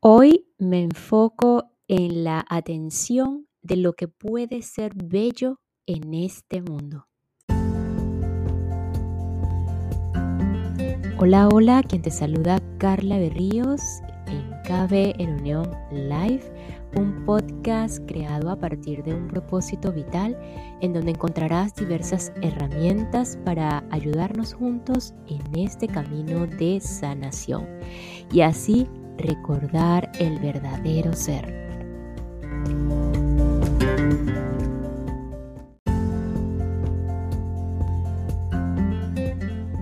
Hoy me enfoco en la atención de lo que puede ser bello en este mundo. Hola, hola, quien te saluda Carla Berríos en KB en Unión Live, un podcast creado a partir de un propósito vital en donde encontrarás diversas herramientas para ayudarnos juntos en este camino de sanación y así recordar el verdadero ser.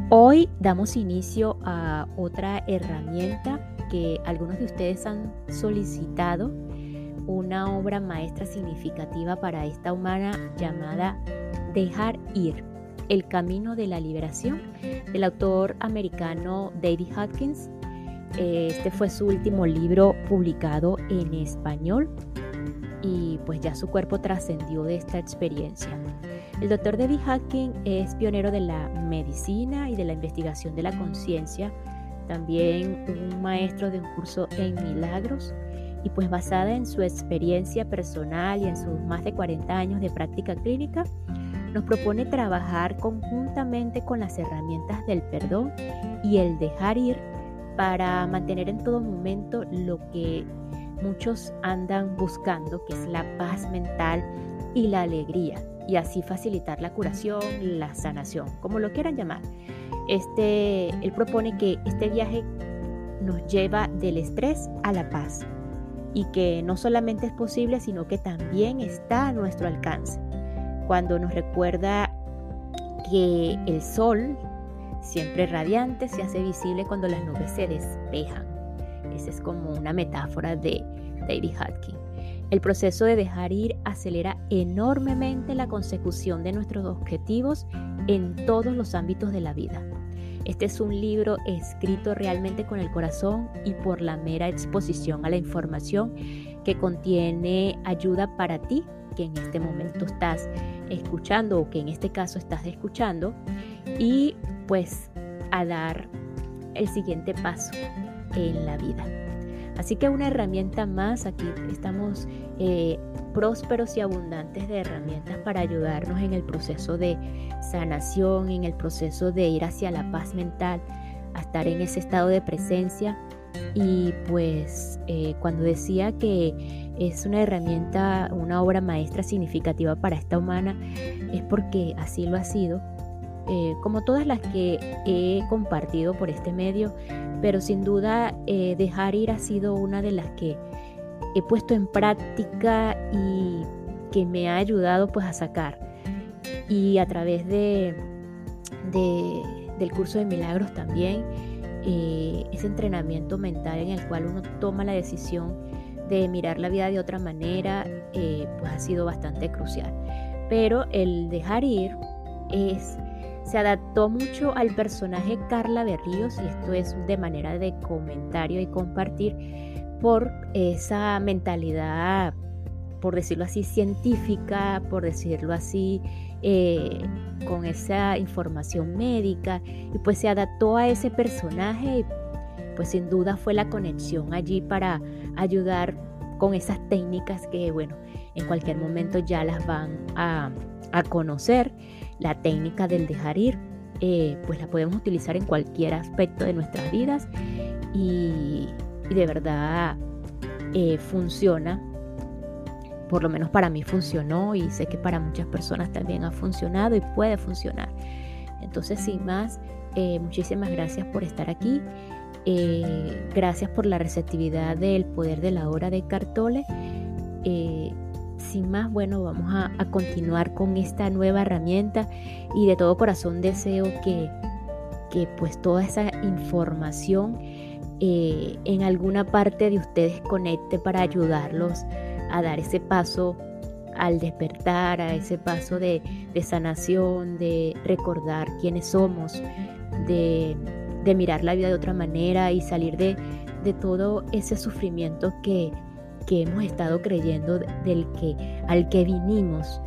Hoy damos inicio a otra herramienta que algunos de ustedes han solicitado, una obra maestra significativa para esta humana llamada Dejar ir, el camino de la liberación, del autor americano David Hopkins este fue su último libro publicado en español y pues ya su cuerpo trascendió de esta experiencia. El doctor David Hacking es pionero de la medicina y de la investigación de la conciencia, también un maestro de un curso en milagros y pues basada en su experiencia personal y en sus más de 40 años de práctica clínica, nos propone trabajar conjuntamente con las herramientas del perdón y el dejar ir para mantener en todo momento lo que muchos andan buscando, que es la paz mental y la alegría, y así facilitar la curación, la sanación, como lo quieran llamar. Este, él propone que este viaje nos lleva del estrés a la paz y que no solamente es posible, sino que también está a nuestro alcance. Cuando nos recuerda que el sol siempre radiante, se hace visible cuando las nubes se despejan. Esa es como una metáfora de David Hutkin. El proceso de dejar ir acelera enormemente la consecución de nuestros objetivos en todos los ámbitos de la vida. Este es un libro escrito realmente con el corazón y por la mera exposición a la información que contiene ayuda para ti que en este momento estás escuchando o que en este caso estás escuchando y pues a dar el siguiente paso en la vida. Así que una herramienta más, aquí estamos eh, prósperos y abundantes de herramientas para ayudarnos en el proceso de sanación, en el proceso de ir hacia la paz mental, a estar en ese estado de presencia. Y pues eh, cuando decía que es una herramienta, una obra maestra significativa para esta humana, es porque así lo ha sido eh, como todas las que he compartido por este medio, pero sin duda eh, dejar ir ha sido una de las que he puesto en práctica y que me ha ayudado pues a sacar. Y a través de, del curso de milagros también, eh, ese entrenamiento mental en el cual uno toma la decisión de mirar la vida de otra manera, pues ha sido bastante crucial. Pero el dejar ir es se adaptó mucho al personaje Carla Berríos, y esto es de manera de comentario y compartir, por esa mentalidad, por decirlo así, científica, por decirlo así, eh, con esa información médica, y pues se adaptó a ese personaje, pues sin duda fue la conexión allí para ayudar con esas técnicas que, bueno, en cualquier momento ya las van a, a conocer la técnica del dejar ir, eh, pues la podemos utilizar en cualquier aspecto de nuestras vidas y, de verdad eh, funciona. Por lo menos para mí funcionó y sé que para muchas personas también ha funcionado y puede funcionar. Entonces, sin más, eh, muchísimas gracias por estar aquí. Gracias por la receptividad del poder de la hora de Cartole. Sin más, bueno, vamos a, continuar con esta nueva herramienta y de todo corazón deseo que, que pues toda esa información eh, en alguna parte de ustedes conecte para ayudarlos a dar ese paso al despertar, a ese paso de, sanación, de recordar quiénes somos, de, mirar la vida de otra manera y salir de, de todo ese sufrimiento que, que hemos estado creyendo del que al que vinimos.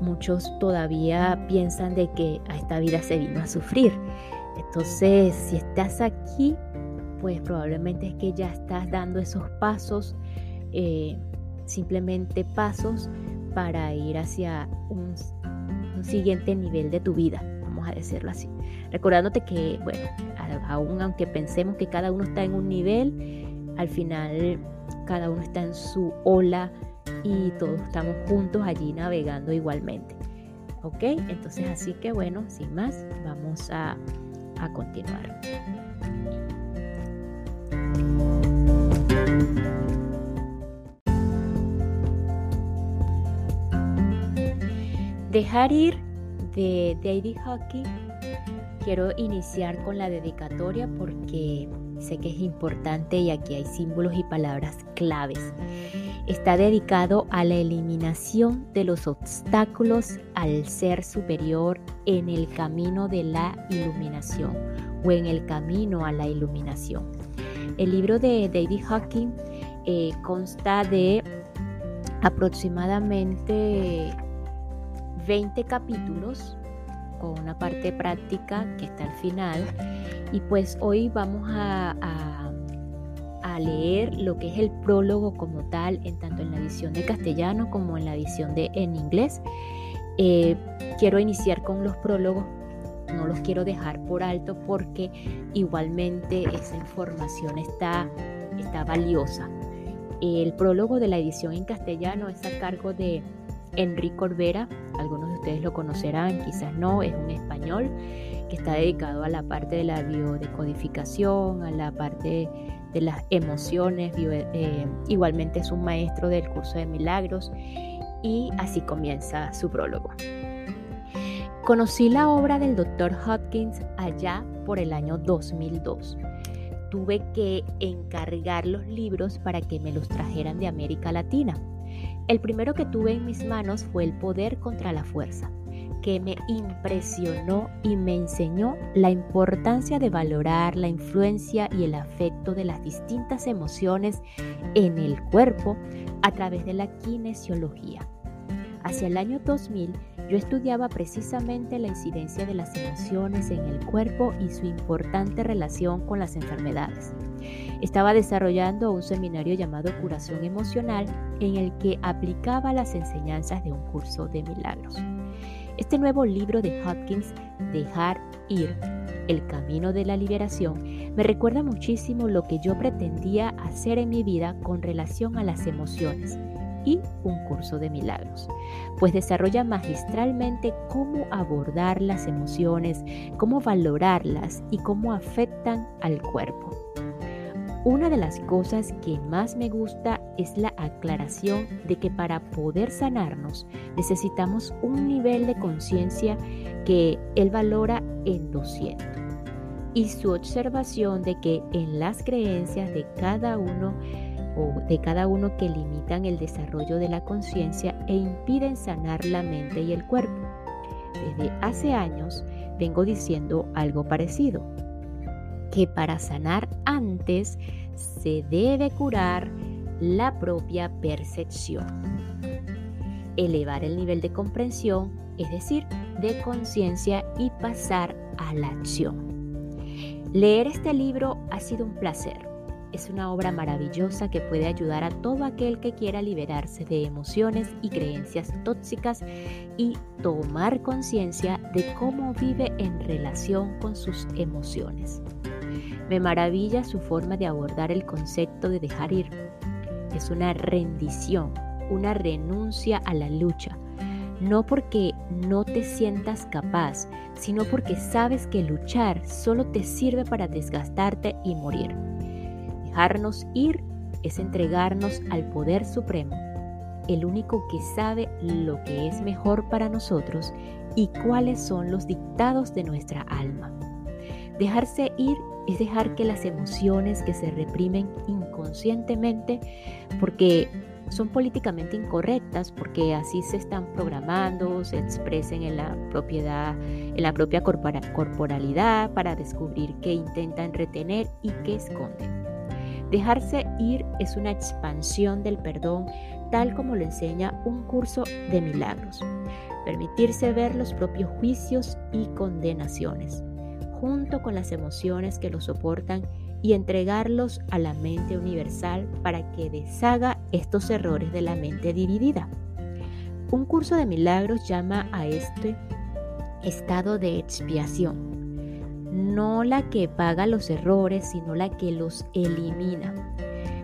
Muchos todavía piensan de que a esta vida se vino a sufrir. Entonces, si estás aquí, pues probablemente es que ya estás dando esos pasos, eh, simplemente pasos para ir hacia un, siguiente nivel de tu vida, a decirlo así. Recordándote que, bueno, aún aunque pensemos que cada uno está en un nivel, al final cada uno está en su ola y todos estamos juntos allí navegando igualmente. ¿Ok? Entonces así que bueno, sin más, vamos a, a continuar. Dejar ir de David Hockey. Quiero iniciar con la dedicatoria porque sé que es importante y aquí hay símbolos y palabras claves. Está dedicado a la eliminación de los obstáculos al ser superior en el camino de la iluminación o en el camino a la iluminación. El libro de David Hawking eh, consta de aproximadamente 20 capítulos con una parte práctica que está al final. Y pues hoy vamos a, a, leer lo que es el prólogo como tal, en tanto en la edición de castellano como en la edición de en inglés. Eh, quiero iniciar con los prólogos, no los quiero dejar por alto porque igualmente esa información está, está valiosa. El prólogo de la edición en castellano es a cargo de Enrique Orbera, algunos de ustedes lo conocerán, quizás no, es un español que está dedicado a la parte de la biodecodificación, a la parte de las emociones, eh, igualmente es un maestro del curso de milagros y así comienza su prólogo. Conocí la obra del Dr. Hopkins allá por el año 2002. Tuve que encargar los libros para que me los trajeran de América Latina. El primero que tuve en mis manos fue El poder contra la fuerza, que me impresionó y me enseñó la importancia de valorar la influencia y el afecto de las distintas emociones en el cuerpo a través de la kinesiología. Hacia el año 2000 yo estudiaba precisamente la incidencia de las emociones en el cuerpo y su importante relación con las enfermedades. Estaba desarrollando un seminario llamado Curación Emocional en el que aplicaba las enseñanzas de un curso de milagros. Este nuevo libro de Hopkins, Dejar ir, el camino de la liberación, me recuerda muchísimo lo que yo pretendía hacer en mi vida con relación a las emociones y un curso de milagros, pues desarrolla magistralmente cómo abordar las emociones, cómo valorarlas y cómo afectan al cuerpo. Una de las cosas que más me gusta es la aclaración de que para poder sanarnos necesitamos un nivel de conciencia que él valora en 200 y su observación de que en las creencias de cada uno o de cada uno que limitan el desarrollo de la conciencia e impiden sanar la mente y el cuerpo. Desde hace años vengo diciendo algo parecido que para sanar antes se debe curar la propia percepción. Elevar el nivel de comprensión, es decir, de conciencia y pasar a la acción. Leer este libro ha sido un placer. Es una obra maravillosa que puede ayudar a todo aquel que quiera liberarse de emociones y creencias tóxicas y tomar conciencia de cómo vive en relación con sus emociones. Me maravilla su forma de abordar el concepto de dejar ir. Es una rendición, una renuncia a la lucha. No porque no te sientas capaz, sino porque sabes que luchar solo te sirve para desgastarte y morir. Dejarnos ir es entregarnos al poder supremo, el único que sabe lo que es mejor para nosotros y cuáles son los dictados de nuestra alma. Dejarse ir es dejar que las emociones que se reprimen inconscientemente, porque son políticamente incorrectas, porque así se están programando, se expresen en la propiedad, en la propia corporalidad para descubrir qué intentan retener y qué esconden. Dejarse ir es una expansión del perdón tal como lo enseña un curso de milagros. Permitirse ver los propios juicios y condenaciones junto con las emociones que lo soportan y entregarlos a la mente universal para que deshaga estos errores de la mente dividida. Un curso de milagros llama a este estado de expiación, no la que paga los errores, sino la que los elimina.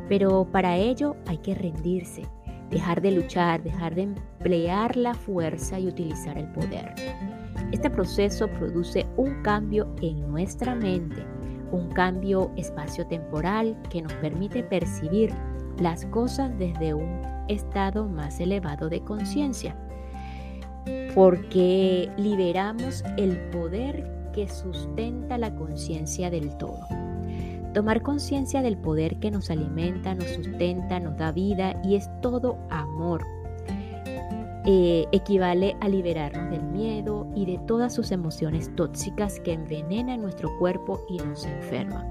Pero para ello hay que rendirse, dejar de luchar, dejar de emplear la fuerza y utilizar el poder. Este proceso produce un cambio en nuestra mente, un cambio espacio-temporal que nos permite percibir las cosas desde un estado más elevado de conciencia, porque liberamos el poder que sustenta la conciencia del todo. Tomar conciencia del poder que nos alimenta, nos sustenta, nos da vida y es todo amor. Eh, equivale a liberarnos del miedo y de todas sus emociones tóxicas que envenenan nuestro cuerpo y nos enferman.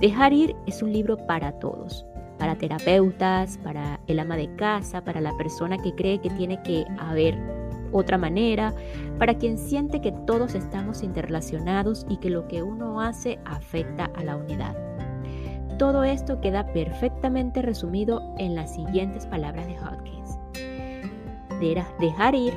Dejar ir es un libro para todos, para terapeutas, para el ama de casa, para la persona que cree que tiene que haber otra manera, para quien siente que todos estamos interrelacionados y que lo que uno hace afecta a la unidad. Todo esto queda perfectamente resumido en las siguientes palabras de Hawkins. Dejar ir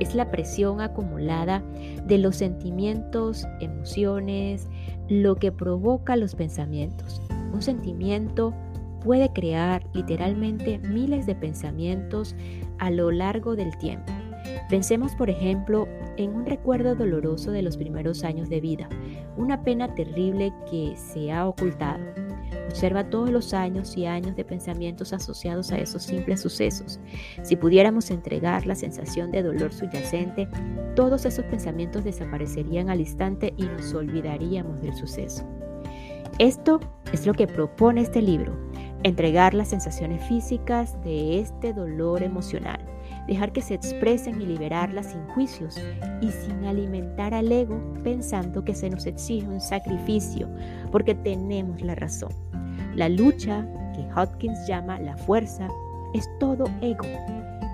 es la presión acumulada de los sentimientos, emociones, lo que provoca los pensamientos. Un sentimiento puede crear literalmente miles de pensamientos a lo largo del tiempo. Pensemos, por ejemplo, en un recuerdo doloroso de los primeros años de vida, una pena terrible que se ha ocultado. Observa todos los años y años de pensamientos asociados a esos simples sucesos. Si pudiéramos entregar la sensación de dolor subyacente, todos esos pensamientos desaparecerían al instante y nos olvidaríamos del suceso. Esto es lo que propone este libro, entregar las sensaciones físicas de este dolor emocional dejar que se expresen y liberarlas sin juicios y sin alimentar al ego pensando que se nos exige un sacrificio porque tenemos la razón. La lucha, que Hopkins llama la fuerza, es todo ego.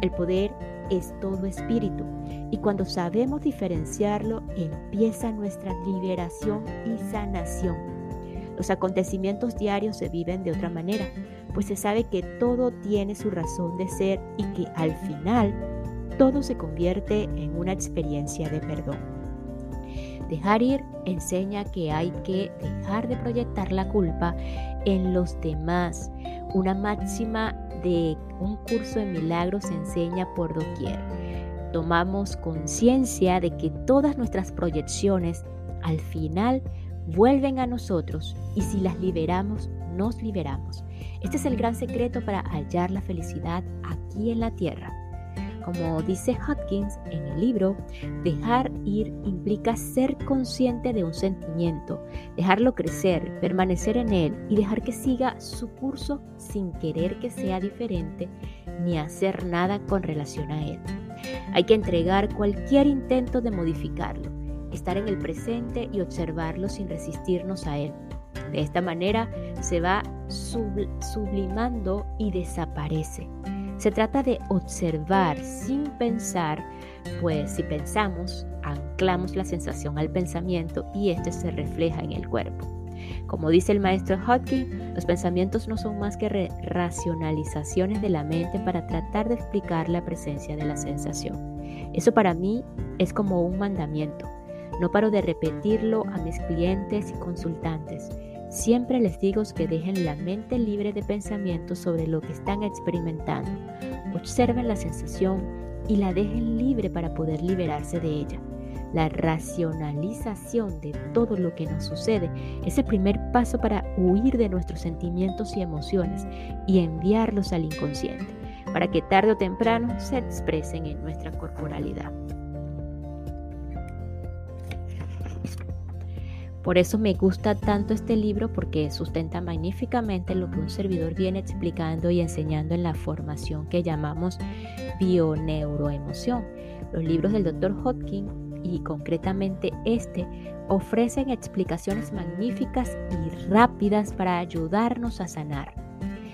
El poder es todo espíritu. Y cuando sabemos diferenciarlo, empieza nuestra liberación y sanación. Los acontecimientos diarios se viven de otra manera, pues se sabe que todo tiene su razón de ser y que al final todo se convierte en una experiencia de perdón. Dejar ir enseña que hay que dejar de proyectar la culpa en los demás. Una máxima de un curso de milagros se enseña por doquier. Tomamos conciencia de que todas nuestras proyecciones al final vuelven a nosotros y si las liberamos, nos liberamos. Este es el gran secreto para hallar la felicidad aquí en la tierra. Como dice Hopkins en el libro, dejar ir implica ser consciente de un sentimiento, dejarlo crecer, permanecer en él y dejar que siga su curso sin querer que sea diferente ni hacer nada con relación a él. Hay que entregar cualquier intento de modificarlo estar en el presente y observarlo sin resistirnos a él. De esta manera se va sublimando y desaparece. Se trata de observar sin pensar, pues si pensamos, anclamos la sensación al pensamiento y este se refleja en el cuerpo. Como dice el maestro Hodgkin, los pensamientos no son más que racionalizaciones de la mente para tratar de explicar la presencia de la sensación. Eso para mí es como un mandamiento. No paro de repetirlo a mis clientes y consultantes. Siempre les digo que dejen la mente libre de pensamientos sobre lo que están experimentando. Observen la sensación y la dejen libre para poder liberarse de ella. La racionalización de todo lo que nos sucede es el primer paso para huir de nuestros sentimientos y emociones y enviarlos al inconsciente, para que tarde o temprano se expresen en nuestra corporalidad. Por eso me gusta tanto este libro porque sustenta magníficamente lo que un servidor viene explicando y enseñando en la formación que llamamos bioneuroemoción. Los libros del Dr. Hodgkin y concretamente este ofrecen explicaciones magníficas y rápidas para ayudarnos a sanar.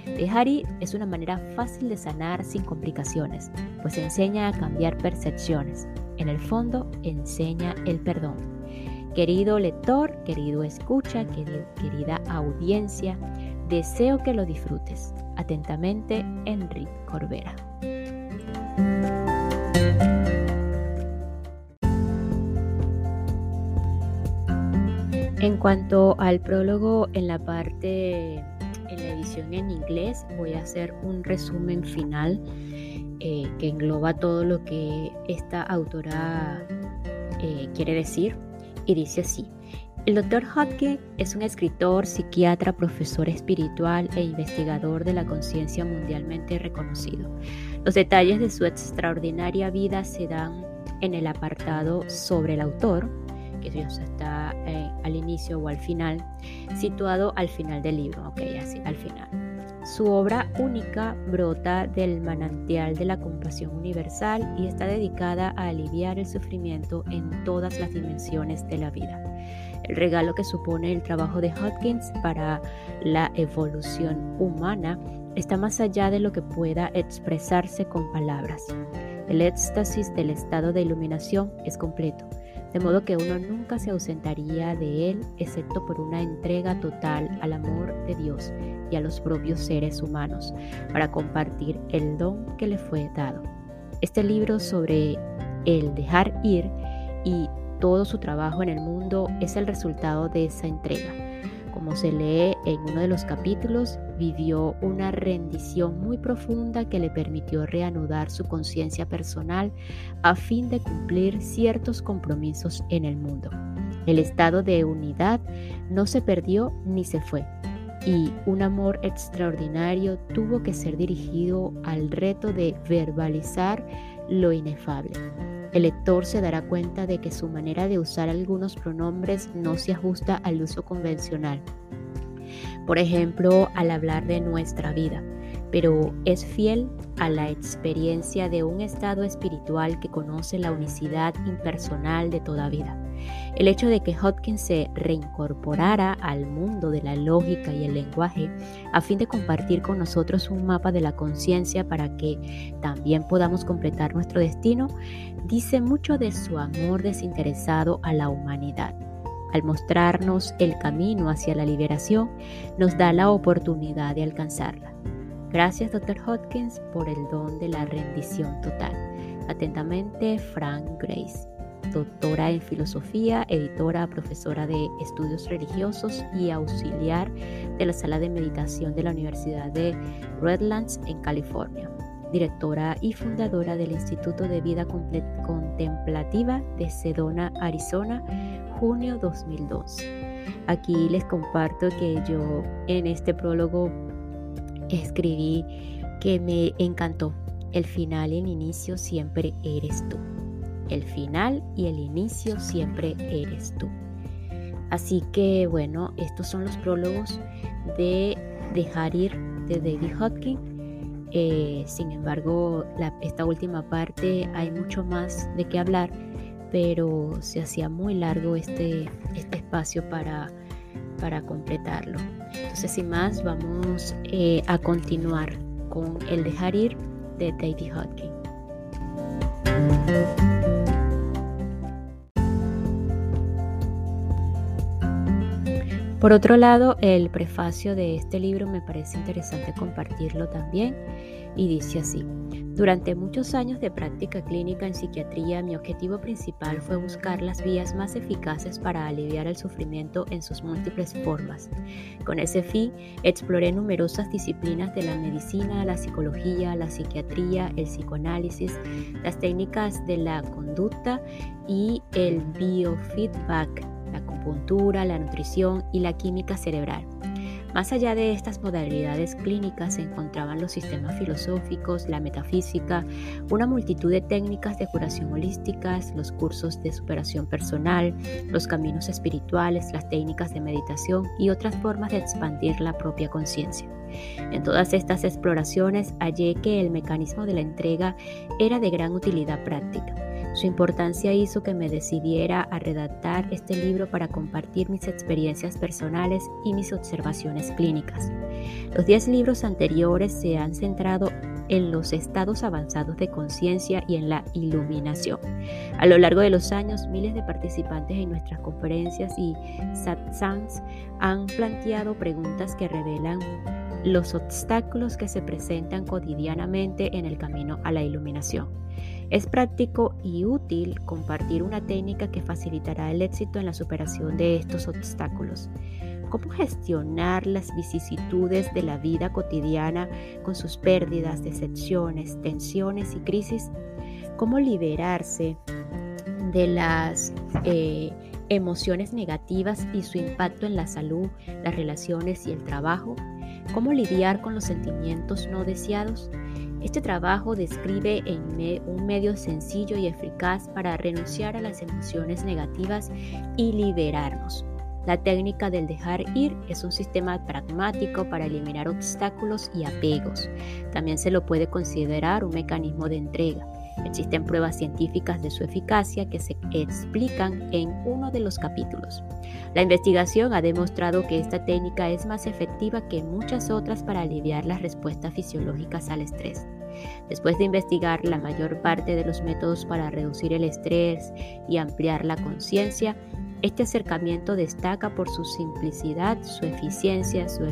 Dejar ir es una manera fácil de sanar sin complicaciones, pues enseña a cambiar percepciones. En el fondo, enseña el perdón. Querido lector, querido escucha, querida audiencia, deseo que lo disfrutes. Atentamente, Enrique Corbera. En cuanto al prólogo en la parte, en la edición en inglés, voy a hacer un resumen final eh, que engloba todo lo que esta autora eh, quiere decir y dice así. El Dr. Hodge es un escritor, psiquiatra, profesor espiritual e investigador de la conciencia mundialmente reconocido. Los detalles de su extraordinaria vida se dan en el apartado sobre el autor, que está eh, al inicio o al final, situado al final del libro, ok, así, al final. Su obra única brota del manantial de la compasión universal y está dedicada a aliviar el sufrimiento en todas las dimensiones de la vida. El regalo que supone el trabajo de Hopkins para la evolución humana está más allá de lo que pueda expresarse con palabras. El éxtasis del estado de iluminación es completo de modo que uno nunca se ausentaría de él excepto por una entrega total al amor de Dios y a los propios seres humanos para compartir el don que le fue dado. Este libro sobre el dejar ir y todo su trabajo en el mundo es el resultado de esa entrega como se lee en uno de los capítulos, vivió una rendición muy profunda que le permitió reanudar su conciencia personal a fin de cumplir ciertos compromisos en el mundo. El estado de unidad no se perdió ni se fue, y un amor extraordinario tuvo que ser dirigido al reto de verbalizar lo inefable. El lector se dará cuenta de que su manera de usar algunos pronombres no se ajusta al uso convencional. Por ejemplo, al hablar de nuestra vida, pero es fiel a la experiencia de un estado espiritual que conoce la unicidad impersonal de toda vida. El hecho de que Hodgkin se reincorporara al mundo de la lógica y el lenguaje a fin de compartir con nosotros un mapa de la conciencia para que también podamos completar nuestro destino, dice mucho de su amor desinteresado a la humanidad. Al mostrarnos el camino hacia la liberación, nos da la oportunidad de alcanzarla. Gracias, Dr. Hodgkins, por el don de la rendición total. Atentamente, Frank Grace doctora en filosofía, editora, profesora de estudios religiosos y auxiliar de la sala de meditación de la Universidad de Redlands en California, directora y fundadora del Instituto de Vida Contemplativa de Sedona, Arizona, junio 2012. Aquí les comparto que yo en este prólogo escribí que me encantó. El final y el inicio siempre eres tú. El final y el inicio siempre eres tú. Así que bueno, estos son los prólogos de Dejar ir de David Hodgkin. Eh, sin embargo, esta última parte hay mucho más de qué hablar, pero se hacía muy largo este, este espacio para, para completarlo. Entonces, sin más, vamos eh, a continuar con el dejar ir de David Hodgkin. Por otro lado, el prefacio de este libro me parece interesante compartirlo también y dice así. Durante muchos años de práctica clínica en psiquiatría, mi objetivo principal fue buscar las vías más eficaces para aliviar el sufrimiento en sus múltiples formas. Con ese fin, exploré numerosas disciplinas de la medicina, la psicología, la psiquiatría, el psicoanálisis, las técnicas de la conducta y el biofeedback la acupuntura, la nutrición y la química cerebral. Más allá de estas modalidades clínicas se encontraban los sistemas filosóficos, la metafísica, una multitud de técnicas de curación holísticas, los cursos de superación personal, los caminos espirituales, las técnicas de meditación y otras formas de expandir la propia conciencia. En todas estas exploraciones hallé que el mecanismo de la entrega era de gran utilidad práctica su importancia hizo que me decidiera a redactar este libro para compartir mis experiencias personales y mis observaciones clínicas. Los 10 libros anteriores se han centrado en los estados avanzados de conciencia y en la iluminación. A lo largo de los años, miles de participantes en nuestras conferencias y satsangs han planteado preguntas que revelan los obstáculos que se presentan cotidianamente en el camino a la iluminación. Es práctico y útil compartir una técnica que facilitará el éxito en la superación de estos obstáculos. ¿Cómo gestionar las vicisitudes de la vida cotidiana con sus pérdidas, decepciones, tensiones y crisis? ¿Cómo liberarse de las eh, emociones negativas y su impacto en la salud, las relaciones y el trabajo? ¿Cómo lidiar con los sentimientos no deseados? Este trabajo describe un medio sencillo y eficaz para renunciar a las emociones negativas y liberarnos. La técnica del dejar ir es un sistema pragmático para eliminar obstáculos y apegos. También se lo puede considerar un mecanismo de entrega. Existen pruebas científicas de su eficacia que se explican en uno de los capítulos. La investigación ha demostrado que esta técnica es más efectiva que muchas otras para aliviar las respuestas fisiológicas al estrés. Después de investigar la mayor parte de los métodos para reducir el estrés y ampliar la conciencia, este acercamiento destaca por su simplicidad, su eficiencia, su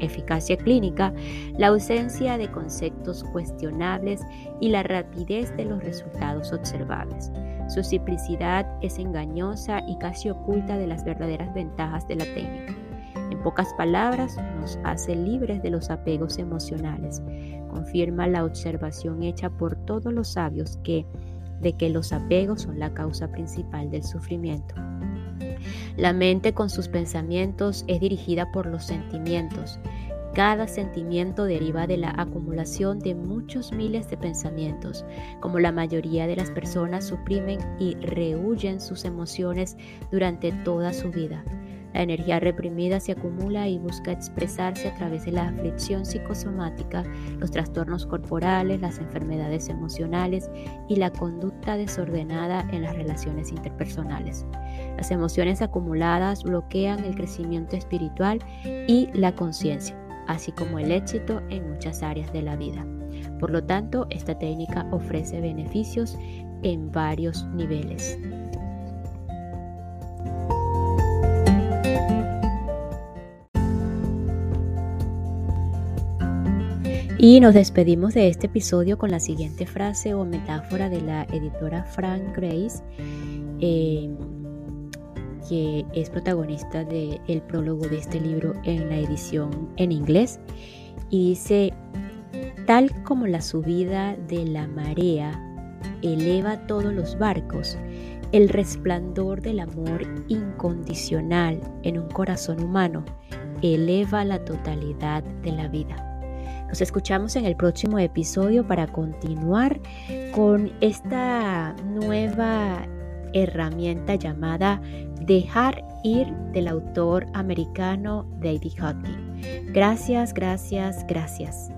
eficacia clínica, la ausencia de conceptos cuestionables y la rapidez de los resultados observables. Su simplicidad es engañosa y casi oculta de las verdaderas ventajas de la técnica. En pocas palabras, nos hace libres de los apegos emocionales. Confirma la observación hecha por todos los sabios que de que los apegos son la causa principal del sufrimiento. La mente con sus pensamientos es dirigida por los sentimientos. Cada sentimiento deriva de la acumulación de muchos miles de pensamientos. Como la mayoría de las personas suprimen y rehuyen sus emociones durante toda su vida. La energía reprimida se acumula y busca expresarse a través de la aflicción psicosomática, los trastornos corporales, las enfermedades emocionales y la conducta desordenada en las relaciones interpersonales. Las emociones acumuladas bloquean el crecimiento espiritual y la conciencia, así como el éxito en muchas áreas de la vida. Por lo tanto, esta técnica ofrece beneficios en varios niveles. Y nos despedimos de este episodio con la siguiente frase o metáfora de la editora Frank Grace, eh, que es protagonista del prólogo de este libro en la edición en inglés. Y dice, tal como la subida de la marea eleva todos los barcos, el resplandor del amor incondicional en un corazón humano eleva la totalidad de la vida. Nos escuchamos en el próximo episodio para continuar con esta nueva herramienta llamada Dejar ir del autor americano David Hockey. Gracias, gracias, gracias.